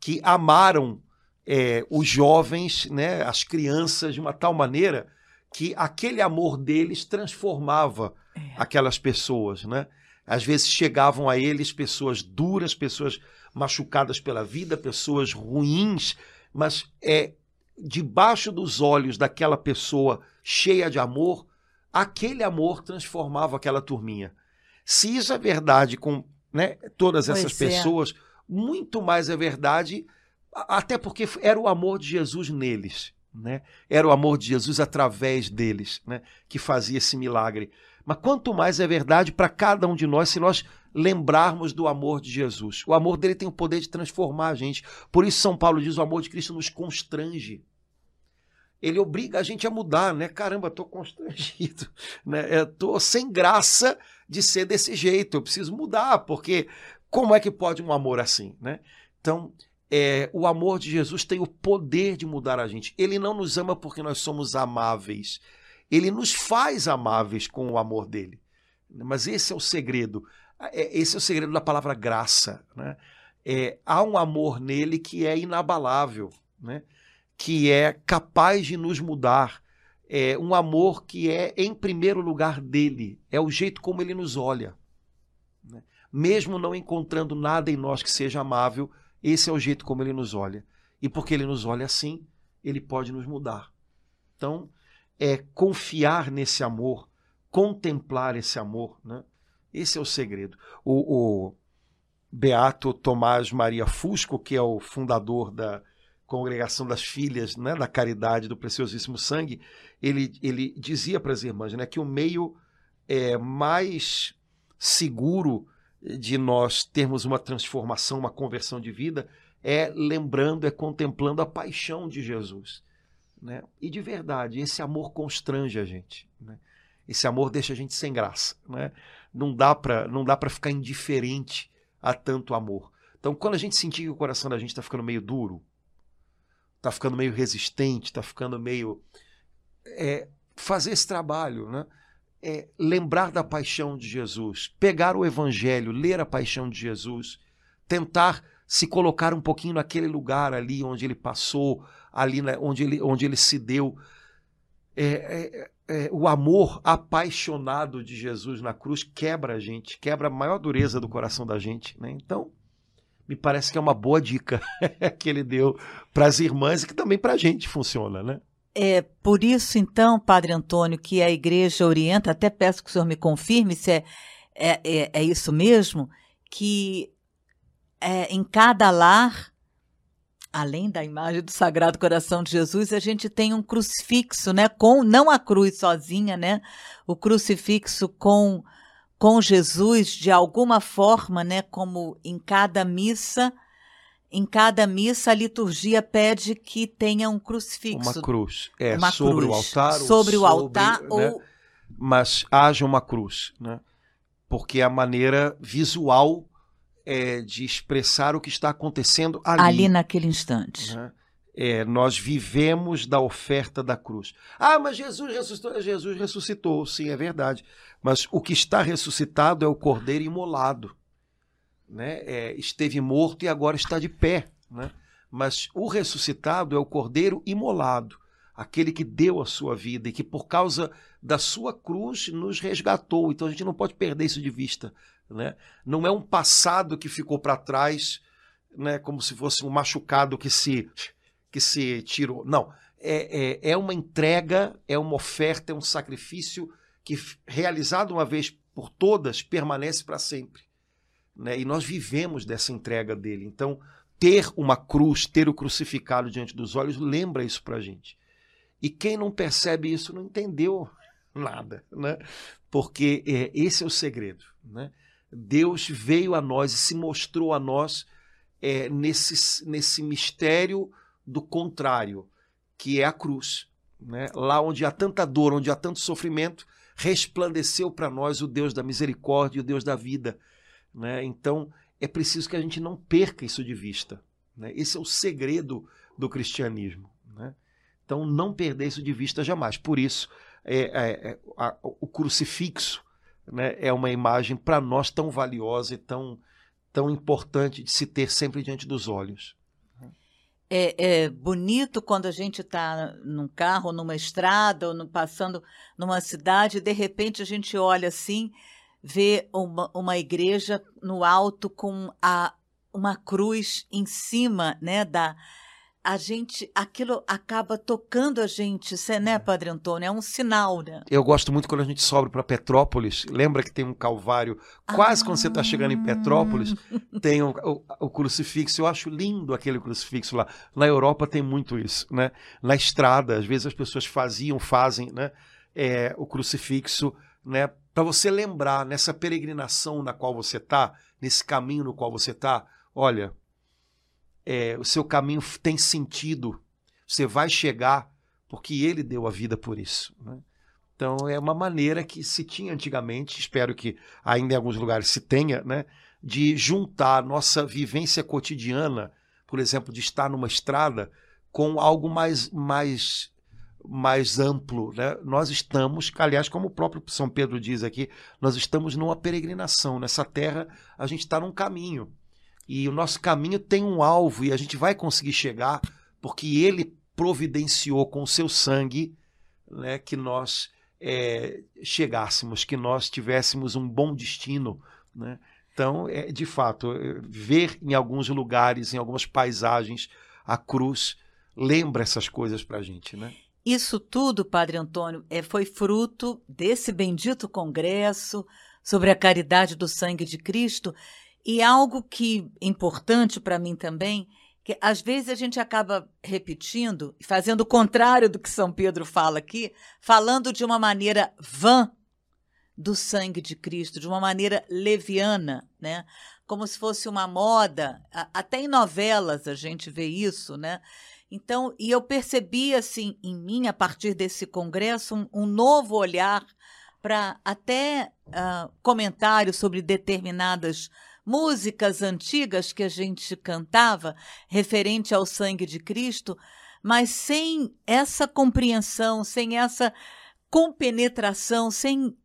A: Que amaram é, os jovens, né? As crianças de uma tal maneira que aquele amor deles transformava é. aquelas pessoas, né? Às vezes chegavam a eles pessoas duras, pessoas machucadas pela vida, pessoas ruins, mas é debaixo dos olhos daquela pessoa cheia de amor, aquele amor transformava aquela turminha. Se isso é verdade com né, todas essas pois é. pessoas, é. muito mais é verdade, até porque era o amor de Jesus neles. Né? Era o amor de Jesus através deles né, que fazia esse milagre. Mas quanto mais é verdade para cada um de nós se nós lembrarmos do amor de Jesus. O amor dele tem o poder de transformar a gente. Por isso, São Paulo diz: o amor de Cristo nos constrange ele obriga a gente a mudar, né? Caramba, tô constrangido, *laughs* né? Eu tô sem graça de ser desse jeito, eu preciso mudar, porque como é que pode um amor assim, né? Então, é, o amor de Jesus tem o poder de mudar a gente. Ele não nos ama porque nós somos amáveis. Ele nos faz amáveis com o amor dele. Mas esse é o segredo. É, esse é o segredo da palavra graça. Né? É, há um amor nele que é inabalável. Né? Que é capaz de nos mudar, é um amor que é em primeiro lugar dele, é o jeito como ele nos olha. Né? Mesmo não encontrando nada em nós que seja amável, esse é o jeito como ele nos olha. E porque ele nos olha assim, ele pode nos mudar. Então, é confiar nesse amor, contemplar esse amor, né? Esse é o segredo. O, o Beato Tomás Maria Fusco, que é o fundador da Congregação das Filhas né, da Caridade do Preciosíssimo Sangue, ele, ele dizia para as irmãs né, que o meio é, mais seguro de nós termos uma transformação, uma conversão de vida, é lembrando, é contemplando a paixão de Jesus. Né? E de verdade, esse amor constrange a gente. Né? Esse amor deixa a gente sem graça. Né? Não dá para ficar indiferente a tanto amor. Então, quando a gente sentir que o coração da gente está ficando meio duro, está ficando meio resistente, está ficando meio. É, fazer esse trabalho, né? É, lembrar da paixão de Jesus, pegar o Evangelho, ler a paixão de Jesus, tentar se colocar um pouquinho naquele lugar ali onde ele passou, ali né, onde, ele, onde ele se deu. É, é, é, o amor apaixonado de Jesus na cruz quebra a gente, quebra a maior dureza do coração da gente. Né? Então, me parece que é uma boa dica *laughs* que ele deu para as irmãs e que também para a gente funciona, né?
B: É por isso, então, Padre Antônio, que a igreja orienta, até peço que o senhor me confirme se é, é, é, é isso mesmo, que é, em cada lar além da imagem do Sagrado Coração de Jesus, a gente tem um crucifixo, né, com não a cruz sozinha, né, o crucifixo com com Jesus de alguma forma, né, como em cada missa, em cada missa a liturgia pede que tenha um crucifixo,
A: uma cruz, é uma sobre cruz. o altar,
B: sobre o altar né, ou
A: mas haja uma cruz, né? Porque é a maneira visual é, de expressar o que está acontecendo ali.
B: Ali naquele instante. Né?
A: É, nós vivemos da oferta da cruz. Ah, mas Jesus ressuscitou. Jesus ressuscitou, sim, é verdade. Mas o que está ressuscitado é o cordeiro imolado. Né? É, esteve morto e agora está de pé. Né? Mas o ressuscitado é o cordeiro imolado, aquele que deu a sua vida e que, por causa da sua cruz, nos resgatou. Então a gente não pode perder isso de vista. Né? Não é um passado que ficou para trás, né, como se fosse um machucado que se, que se tirou. Não. É, é, é uma entrega, é uma oferta, é um sacrifício que, realizado uma vez por todas, permanece para sempre. Né? E nós vivemos dessa entrega dele. Então, ter uma cruz, ter o crucificado diante dos olhos, lembra isso para a gente. E quem não percebe isso não entendeu *laughs* nada, né? Porque é, esse é o segredo, né? Deus veio a nós e se mostrou a nós é, nesse, nesse mistério do contrário, que é a cruz. Né? Lá onde há tanta dor, onde há tanto sofrimento, resplandeceu para nós o Deus da misericórdia e o Deus da vida. Né? Então, é preciso que a gente não perca isso de vista. Né? Esse é o segredo do cristianismo. Né? Então, não perder isso de vista jamais. Por isso, é, é, é a, o crucifixo né, é uma imagem para nós tão valiosa e tão, tão importante de se ter sempre diante dos olhos.
B: É, é bonito quando a gente está num carro, numa estrada, ou no, passando numa cidade, e de repente a gente olha assim, vê uma, uma igreja no alto com a, uma cruz em cima né, da, a gente, aquilo acaba tocando a gente, né, é. Padre Antônio? É um sinal, né?
A: Eu gosto muito quando a gente sobe para Petrópolis. Lembra que tem um calvário quase ah. quando você está chegando em Petrópolis, tem o, o, o, crucifixo. Eu acho lindo aquele crucifixo lá. Na Europa tem muito isso, né? Na estrada, às vezes as pessoas faziam, fazem, né? É, o crucifixo, né? Para você lembrar nessa peregrinação na qual você está, nesse caminho no qual você está, olha, é, o seu caminho tem sentido, você vai chegar porque ele deu a vida por isso. Né? Então é uma maneira que se tinha antigamente, espero que ainda em alguns lugares se tenha, né, de juntar nossa vivência cotidiana, por exemplo, de estar numa estrada, com algo mais, mais, mais amplo. Né? Nós estamos, aliás, como o próprio São Pedro diz aqui, nós estamos numa peregrinação. Nessa terra, a gente está num caminho. E o nosso caminho tem um alvo e a gente vai conseguir chegar porque ele providenciou com o seu sangue né, que nós é, chegássemos, que nós tivéssemos um bom destino. Né? Então, é, de fato, é, ver em alguns lugares, em algumas paisagens, a cruz lembra essas coisas para a gente. Né?
B: Isso tudo, Padre Antônio, é, foi fruto desse bendito congresso sobre a caridade do sangue de Cristo E algo que importante para mim também, que às vezes a gente acaba repetindo fazendo o contrário do que São Pedro fala aqui, falando de uma maneira vã do sangue de Cristo, de uma maneira leviana, né? Como se fosse uma moda. Até em novelas a gente vê isso, né? Então, e eu percebi assim em mim a partir desse congresso um, um novo olhar para até uh, comentários sobre determinadas músicas antigas que a gente cantava referente ao sangue de Cristo, mas sem essa compreensão, sem essa compenetração, sem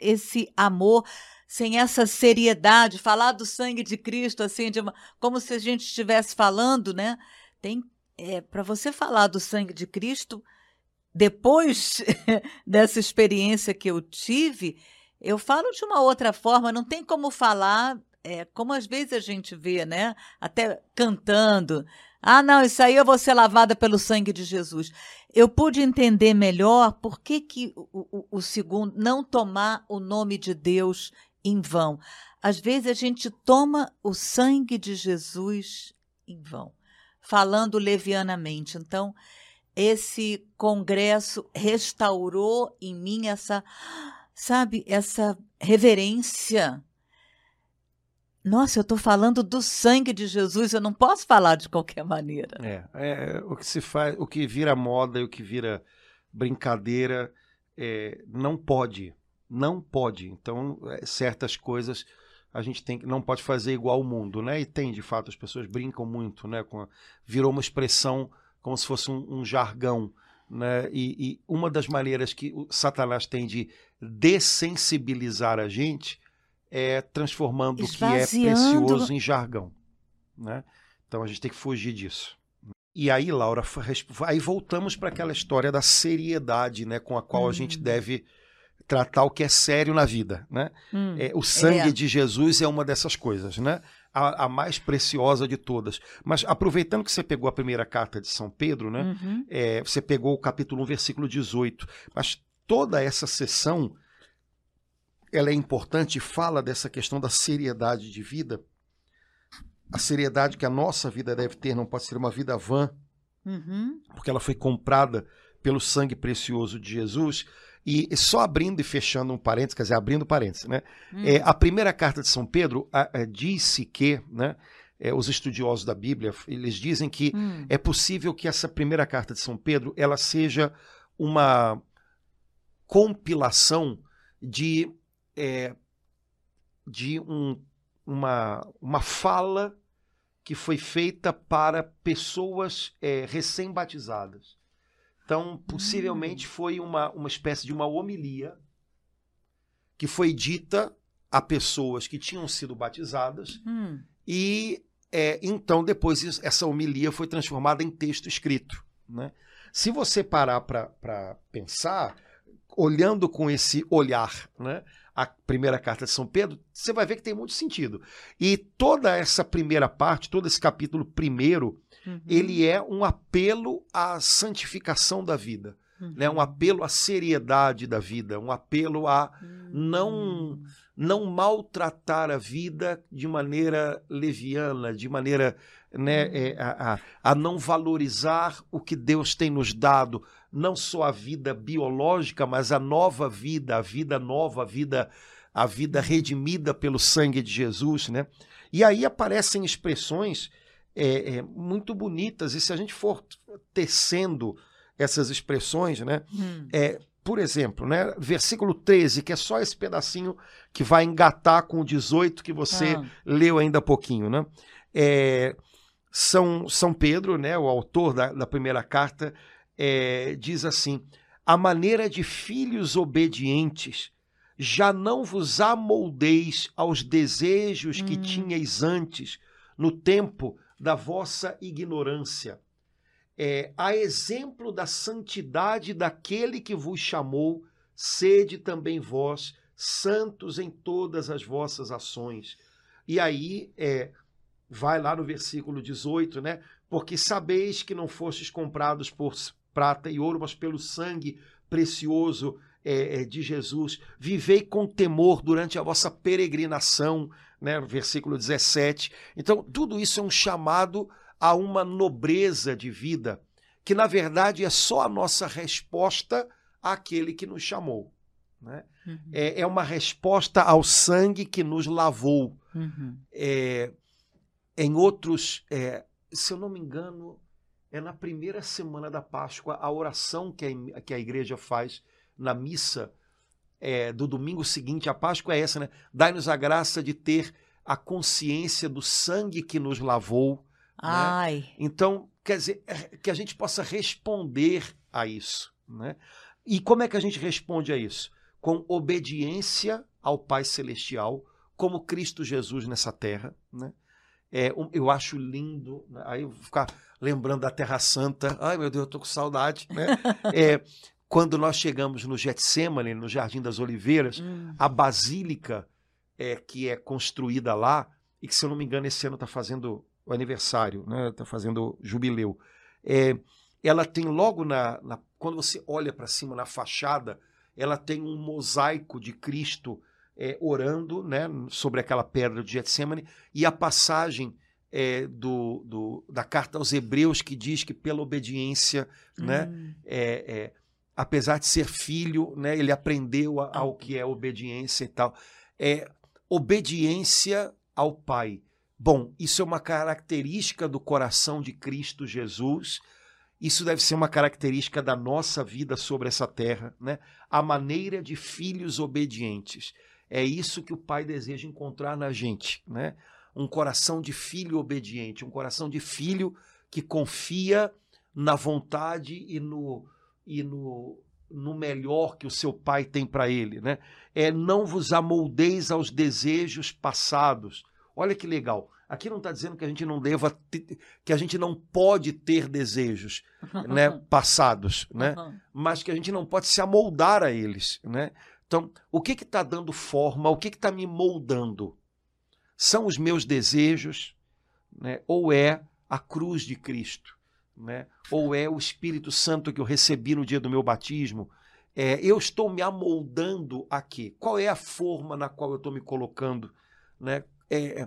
B: esse amor, sem essa seriedade, falar do sangue de Cristo assim, de uma, como se a gente estivesse falando, né? Tem é, para você falar do sangue de Cristo, depois *laughs* dessa experiência que eu tive, eu falo de uma outra forma, não tem como falar é, como às vezes a gente vê, né? Até cantando. Ah, não, isso aí eu vou ser lavada pelo sangue de Jesus. Eu pude entender melhor por que, que o, o, o segundo, não tomar o nome de Deus em vão. Às vezes a gente toma o sangue de Jesus em vão falando levianamente. Então, esse congresso restaurou em mim essa, sabe, essa reverência. Nossa, eu estou falando do sangue de Jesus, eu não posso falar de qualquer maneira.
A: É, é o que se faz, o que vira moda e o que vira brincadeira, é, não pode, não pode. Então, é, certas coisas a gente tem, não pode fazer igual o mundo, né? E tem, de fato, as pessoas brincam muito, né? A, virou uma expressão como se fosse um, um jargão, né? E, e, uma das maneiras que o Satanás tem de dessensibilizar a gente é transformando Esvaziando... o que é precioso em jargão, né? Então a gente tem que fugir disso. E aí, Laura, aí voltamos para aquela história da seriedade, né, com a qual hum. a gente hum. deve tratar o que é sério na vida, né? Hum, é, o sangue é. de Jesus é uma dessas coisas, né? A, a, mais preciosa de todas. Mas aproveitando que você pegou a primeira carta de São Pedro, né? Uhum. É, você pegou o capítulo 1, versículo 18. Mas toda essa sessão ela é importante e fala dessa questão da seriedade de vida. A seriedade que a nossa vida deve ter não pode ser uma vida vã, uhum. porque ela foi comprada pelo sangue precioso de Jesus e só abrindo e fechando um parênteses, quer dizer, abrindo parênteses, né? Hum. É, a primeira carta de São Pedro a, a, disse que, né? É, os estudiosos da Bíblia, eles dizem que hum. é possível que essa primeira carta de São Pedro ela seja uma compilação de, é, de um, uma, uma fala que foi feita para pessoas é, recém-batizadas. Então, possivelmente hum. foi uma, uma espécie de uma homilia que foi dita a pessoas que tinham sido batizadas hum. e é, então depois essa homilia foi transformada em texto escrito. Né? Se você parar para pensar, olhando com esse olhar, né, a primeira carta de São Pedro, você vai ver que tem muito sentido. E toda essa primeira parte, todo esse capítulo primeiro, Uhum. Ele é um apelo à santificação da vida, uhum. né? um apelo à seriedade da vida, um apelo a uhum. não não maltratar a vida de maneira leviana, de maneira né, uhum. é, a, a, a, não valorizar o que Deus tem nos dado, não só a vida biológica, mas a nova vida, a vida nova, a vida, a vida redimida pelo sangue de Jesus. Né? E aí aparecem expressões é, é, muito bonitas, e se a gente for tecendo essas expressões, né? Hum. É, por exemplo, né, versículo 13, que é só esse pedacinho que vai engatar com o 18 que você ah. leu ainda há pouquinho. Né? É, São, São Pedro, né, o autor da, da primeira carta, é, diz assim: A maneira de filhos obedientes, já não vos amoldeis aos desejos que hum. tinhais antes, no tempo da vossa ignorância. É, a exemplo da santidade daquele que vos chamou, sede também vós santos em todas as vossas ações. E aí, é, vai lá no versículo 18, né? Porque sabeis que não fostes comprados por prata e ouro, mas pelo sangue precioso é, é, de Jesus. Vivei com temor durante a vossa peregrinação, né? versículo 17. Então, tudo isso é um chamado a uma nobreza de vida, que na verdade é só a nossa resposta àquele que nos chamou. Né? Uhum. É, é, uma resposta ao sangue que nos lavou. Uhum. É, em outros, é, se eu não me engano, é na primeira semana da Páscoa, a oração que a, que a igreja faz na missa é, do domingo seguinte à Páscoa é essa, né? Dai-nos a graça de ter a consciência do sangue que nos lavou. Né?
B: Ai.
A: Né? Então, quer dizer, é, que a gente possa responder a isso. Né? E como é que a gente responde a isso? Com obediência ao Pai Celestial, como Cristo Jesus nessa terra. Né? É, eu acho lindo, né? aí eu vou ficar lembrando da Terra Santa. Ai, meu Deus, eu tô com saudade. Né? *laughs* é, quando nós chegamos no Getsemane, no Jardim das Oliveiras, hum. a basílica é, que é construída lá, e que, se eu não me engano, esse ano está fazendo o aniversário, está né? Tá fazendo jubileu. É, ela tem logo na, na quando você olha para cima na fachada, ela tem um mosaico de Cristo é, orando né, sobre aquela pedra de Getsemane e a passagem é, do, do, da carta aos Hebreus que diz que pela obediência, né, hum. é, é, apesar de ser filho, né, ele aprendeu a, ao que é obediência e tal. É obediência ao Pai. Bom, isso é uma característica do coração de Cristo Jesus. Isso deve ser uma característica da nossa vida sobre essa terra, né? A maneira de filhos obedientes. É isso que o Pai deseja encontrar na gente, né? Um coração de filho obediente, um coração de filho que confia na vontade e no, e no, no melhor que o seu pai tem para ele, né? É não vos amoldeis aos desejos passados. Olha que legal. Aqui não está dizendo que a gente não deva, ter, que a gente não pode ter desejos, né, *laughs* passados, né? Mas que a gente não pode se amoldar a eles, né? Então, o que está dando forma, o que está me moldando? São os meus desejos, né? ou é a cruz de Cristo? Né? Ou é o Espírito Santo que eu recebi no dia do meu batismo? É, eu estou me amoldando aqui. Qual é a forma na qual eu estou me colocando? Né? É,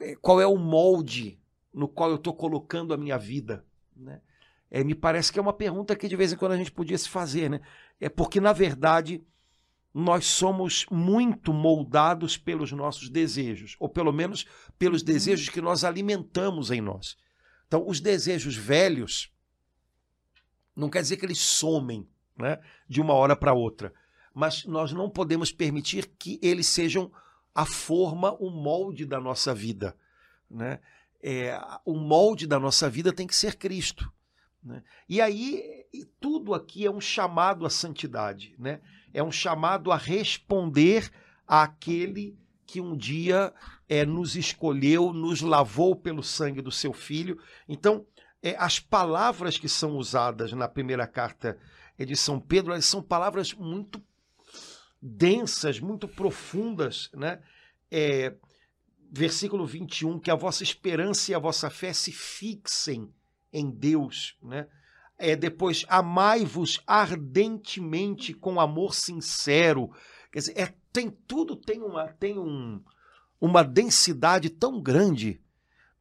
A: é, qual é o molde no qual eu estou colocando a minha vida? Né? É, me parece que é uma pergunta que de vez em quando a gente podia se fazer. Né? É porque, na verdade, nós somos muito moldados pelos nossos desejos, ou pelo menos pelos uhum. desejos que nós alimentamos em nós. Então, os desejos velhos não quer dizer que eles somem né, de uma hora para outra, mas nós não podemos permitir que eles sejam a forma, o molde da nossa vida. Né? É, o molde da nossa vida tem que ser Cristo. Né? E aí, tudo aqui é um chamado à santidade. Né? É um chamado a responder àquele que um dia é, nos escolheu, nos lavou pelo sangue do seu filho. Então, é, as palavras que são usadas na primeira carta de São Pedro, elas são palavras muito densas, muito profundas, né? É, versículo 21, que a vossa esperança e a vossa fé se fixem em Deus, né? É, depois, amai-vos ardentemente com amor sincero. Quer dizer, é, tem tudo tem uma, tem um, uma densidade tão grande,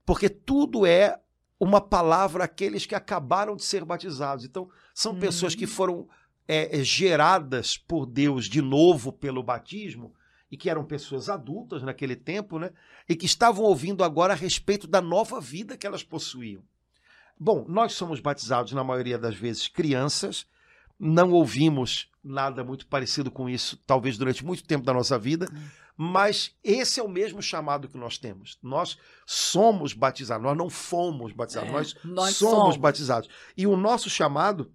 A: porque tudo é uma palavra aqueles que acabaram de ser batizados. Então, são pessoas que uhum. foram é, é, geradas por Deus de novo pelo batismo e que eram pessoas adultas naquele tempo, né? E que estavam ouvindo agora a respeito da nova vida que elas possuíam. Bom, nós somos batizados, na maioria das vezes, crianças, não ouvimos nada muito parecido com isso, talvez durante muito tempo da nossa vida, hum. mas esse é o mesmo chamado que nós temos. Nós somos batizados, nós não fomos batizados, é, nós, nós somos, somos batizados. E o nosso chamado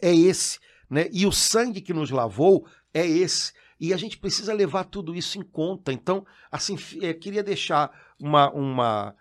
A: é esse, né? E o sangue que nos lavou é esse. E a gente precisa levar tudo isso em conta. Então, assim, é, queria deixar uma, uma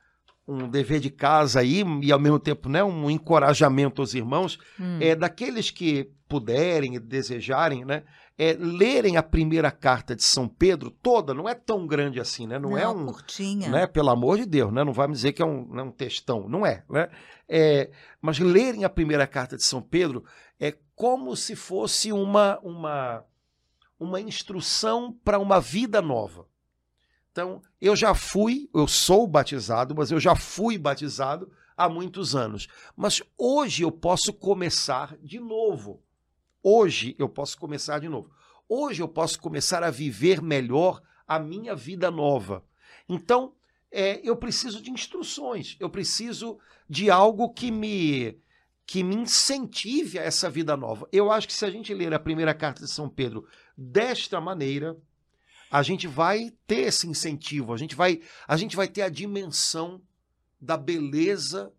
A: um dever de casa aí e ao mesmo tempo né, um encorajamento aos irmãos,
B: Hum.
A: é daqueles que puderem e desejarem, né, é, lerem a primeira carta de São Pedro toda, não é tão grande assim, né? Não, é um,
B: curtinha.
A: né? Pelo amor de Deus, né? Não vai me dizer que é um, não é um textão, não é, né? É, mas lerem a primeira carta de São Pedro é como se fosse uma uma uma instrução para uma vida nova. Então, eu já fui, eu sou batizado, mas eu já fui batizado há muitos anos. Mas hoje eu posso começar de novo. Hoje eu posso começar de novo. Hoje eu posso começar a viver melhor a minha vida nova. Então, é, eu preciso de instruções, eu preciso de algo que me que me incentive a essa vida nova. Eu acho que se a gente ler a primeira carta de São Pedro desta maneira, a gente vai ter esse incentivo, a gente vai, a gente vai ter a dimensão da beleza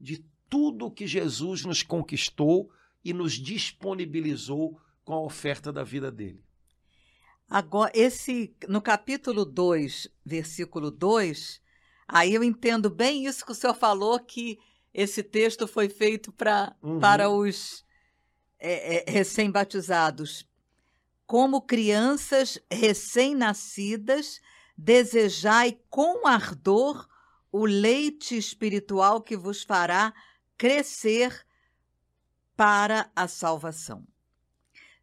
A: de tudo que Jesus nos conquistou e nos disponibilizou com a oferta da vida dele.
B: Agora, esse, no capítulo 2, versículo 2, aí eu entendo bem isso que o senhor falou, que esse texto foi feito pra,
A: Uhum.
B: para os é, é, recém-batizados. Como crianças recém-nascidas, desejai com ardor o leite espiritual que vos fará crescer para a salvação.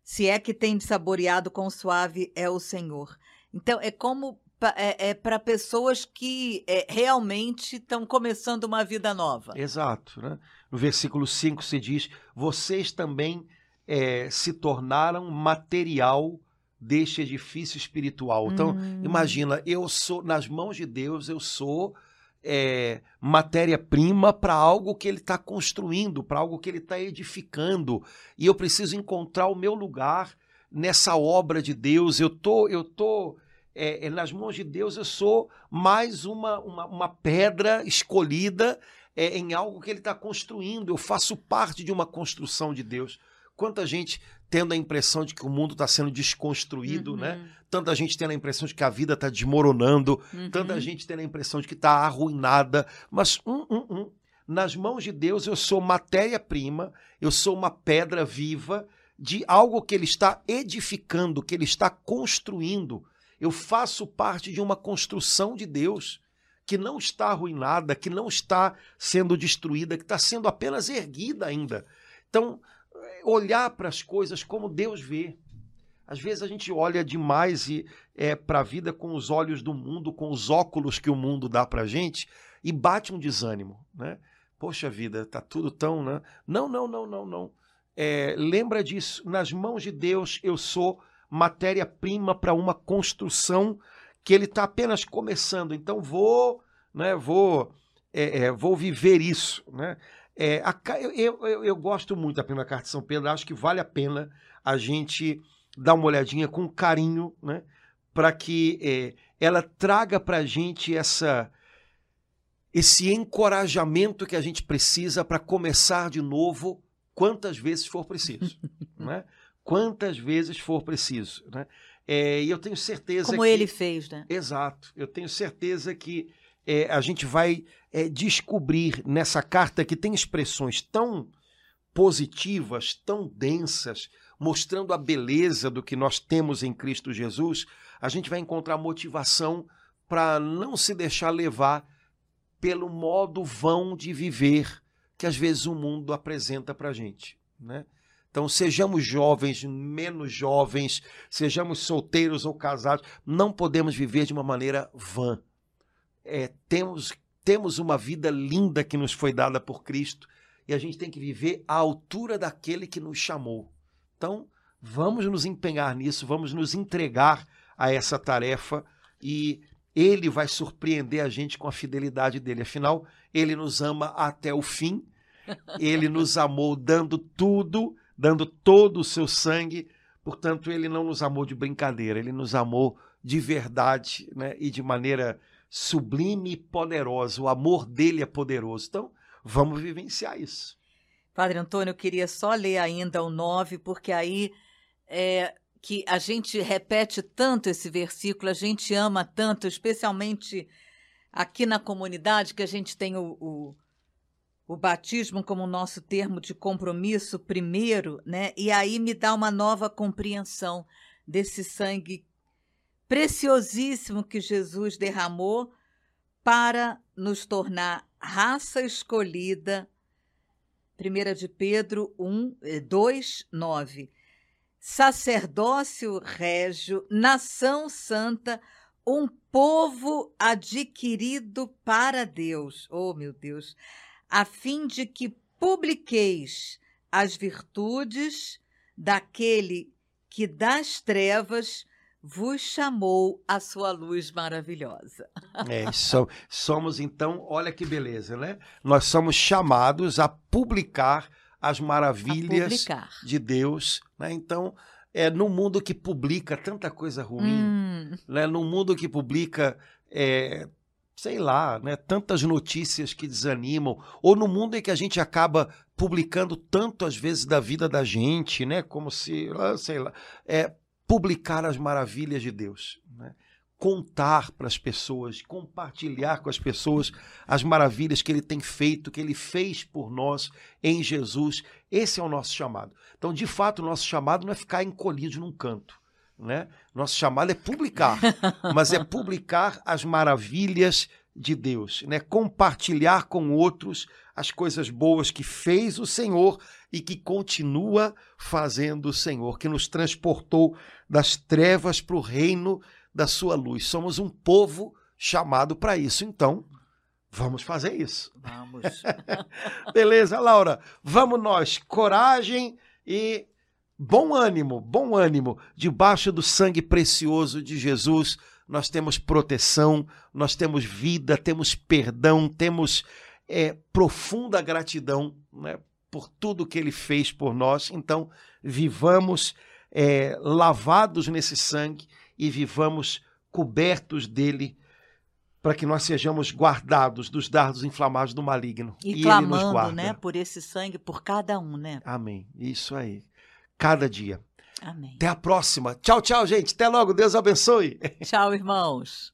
B: Se é que tem saboreado quão suave é o Senhor. Então, é como é, é para pessoas que é, realmente estão começando uma vida nova.
A: Exato. Né? No versículo 5 se diz: Vocês também eh, se tornaram material deste edifício espiritual. Então,
B: Hum.
A: imagina, eu sou, nas mãos de Deus, eu sou eh, matéria-prima para algo que Ele está construindo, para algo que Ele está edificando. E eu preciso encontrar o meu lugar nessa obra de Deus. Eu tô, eu tô é, é, nas mãos de Deus, eu sou mais uma, uma, uma pedra escolhida é, em algo que Ele está construindo. Eu faço parte de uma construção de Deus. Quanta gente tendo a impressão de que o mundo está sendo desconstruído,
B: Uhum,
A: né? Tanta gente tendo a impressão de que a vida está desmoronando,
B: uhum.
A: tanta gente tendo a impressão de que está arruinada. Mas, hum, hum, hum, nas mãos de Deus, eu sou matéria-prima, eu sou uma pedra viva de algo que Ele está edificando, que Ele está construindo. Eu faço parte de uma construção de Deus que não está arruinada, que não está sendo destruída, que está sendo apenas erguida ainda. Então, olhar para as coisas como Deus vê. Às vezes a gente olha demais e é, para a vida com os olhos do mundo, com os óculos que o mundo dá para gente e bate um desânimo, né? Poxa vida, tá tudo tão, né? Não, não, não, não, não. É, lembra disso. Nas mãos de Deus eu sou matéria-prima para uma construção que Ele está apenas começando. Então vou, né? Vou, é, é, vou viver isso, né? É, a eu, eu- eu gosto muito da primeira carta de São Pedro. Acho que vale a pena a gente dar uma olhadinha com carinho, né? Para que é, ela traga para a gente essa esse encorajamento que a gente precisa para começar de novo quantas vezes for preciso, *laughs* né? Quantas vezes for preciso, né? É, e eu tenho certeza
B: Como
A: que
B: ele fez, né?
A: Exato. Eu tenho certeza que é, a gente vai é, descobrir nessa carta que tem expressões tão positivas, tão densas, mostrando a beleza do que nós temos em Cristo Jesus, a gente vai encontrar motivação para não se deixar levar pelo modo vão de viver que às vezes o mundo apresenta para a gente, né? Então, sejamos jovens, menos jovens, sejamos solteiros ou casados, não podemos viver de uma maneira vã. É, temos, temos uma vida linda que nos foi dada por Cristo e a gente tem que viver à altura daquele que nos chamou. Então, vamos nos empenhar nisso, vamos nos entregar a essa tarefa e ele vai surpreender a gente com a fidelidade dele. Afinal, ele nos ama até o fim, ele nos amou dando tudo, dando todo o seu sangue. Portanto, ele não nos amou de brincadeira, ele nos amou de verdade né? e de maneira sublime e poderosa. O amor dele é poderoso. Então, vamos vivenciar isso.
B: Padre Antônio, eu queria só ler ainda o 9, porque aí é que a gente repete tanto esse versículo, a gente ama tanto, especialmente aqui na comunidade, que a gente tem o, o, o batismo como nosso termo de compromisso primeiro, né? E aí me dá uma nova compreensão desse sangue preciosíssimo que Jesus derramou para nos tornar raça escolhida. 1 de Pedro 1, 2, 9. Sacerdócio régio, nação santa, um povo adquirido para Deus. Oh, meu Deus! A fim de que publiqueis as virtudes daquele que das trevas vos chamou a sua luz maravilhosa.
A: É, so, somos então, olha que beleza, né? Nós somos chamados a publicar as maravilhas publicar. de Deus, né? Então, é no mundo que publica tanta coisa ruim, hum. né? No mundo que publica é, sei lá, né, tantas notícias que desanimam, ou no mundo em que a gente acaba publicando tanto às vezes da vida da gente, né, como se, ah, sei lá, é, publicar as maravilhas de Deus, né? contar para as pessoas, compartilhar com as pessoas as maravilhas que Ele tem feito, que Ele fez por nós em Jesus. Esse é o nosso chamado. Então, de fato, o nosso chamado não é ficar encolhido num canto. Né? Nosso chamado é publicar, *laughs* mas é publicar as maravilhas de Deus, né? compartilhar com outros as coisas boas que fez o Senhor e que continua fazendo o Senhor, que nos transportou das trevas para o reino da sua luz. Somos um povo chamado para isso. Então, vamos fazer isso.
B: Vamos. *laughs*
A: Beleza, Laura? Vamos nós. Coragem e bom ânimo, bom ânimo. Debaixo do sangue precioso de Jesus, nós temos proteção, nós temos vida, temos perdão, temos é, profunda gratidão né, por tudo que ele fez por nós. Então, vivamos é, lavados nesse sangue e vivamos cobertos dele para que nós sejamos guardados dos dardos inflamados do maligno.
B: E, e clamando, né, por esse sangue por cada um, né?
A: Amém. Isso aí. Cada dia.
B: Amém.
A: Até a próxima. Tchau, tchau, gente. Até logo. Deus abençoe.
B: Tchau, irmãos.